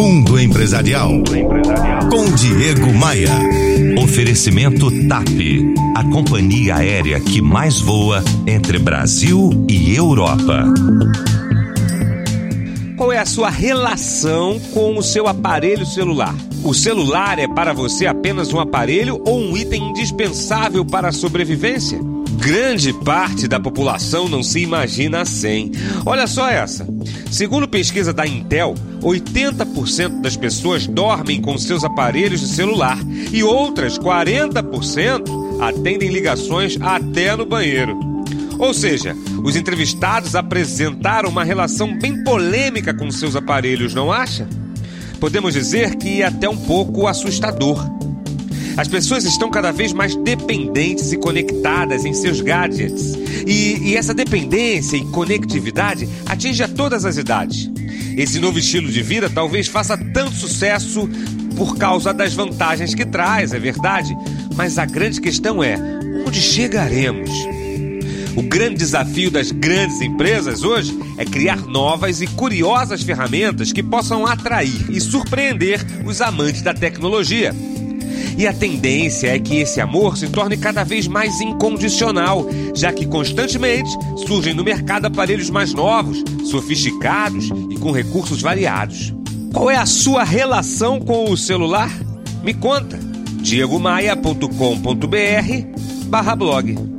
Mundo Empresarial. Com Diego Maia. Oferecimento TAP. A companhia aérea que mais voa entre Brasil e Europa. Qual é a sua relação com o seu aparelho celular? O celular é para você apenas um aparelho ou um item indispensável para a sobrevivência? Grande parte da população não se imagina sem. Olha só essa. Segundo pesquisa da Intel, 80% das pessoas dormem com seus aparelhos de celular e outras 40% atendem ligações até no banheiro. Ou seja, os entrevistados apresentaram uma relação bem polêmica com seus aparelhos, não acha? Podemos dizer que é até um pouco assustador. As pessoas estão cada vez mais dependentes e conectadas em seus gadgets. E, e, essa dependência e conectividade atinge a todas as idades. Esse novo estilo de vida talvez faça tanto sucesso por causa das vantagens que traz, é verdade. Mas a grande questão é: onde chegaremos? O grande desafio das grandes empresas hoje é criar novas e curiosas ferramentas que possam atrair e surpreender os amantes da tecnologia. E a tendência é que esse amor se torne cada vez mais incondicional, já que constantemente surgem no mercado aparelhos mais novos, sofisticados e com recursos variados. Qual é a sua relação com o celular? Me conta. diegomaia.com.br barra blog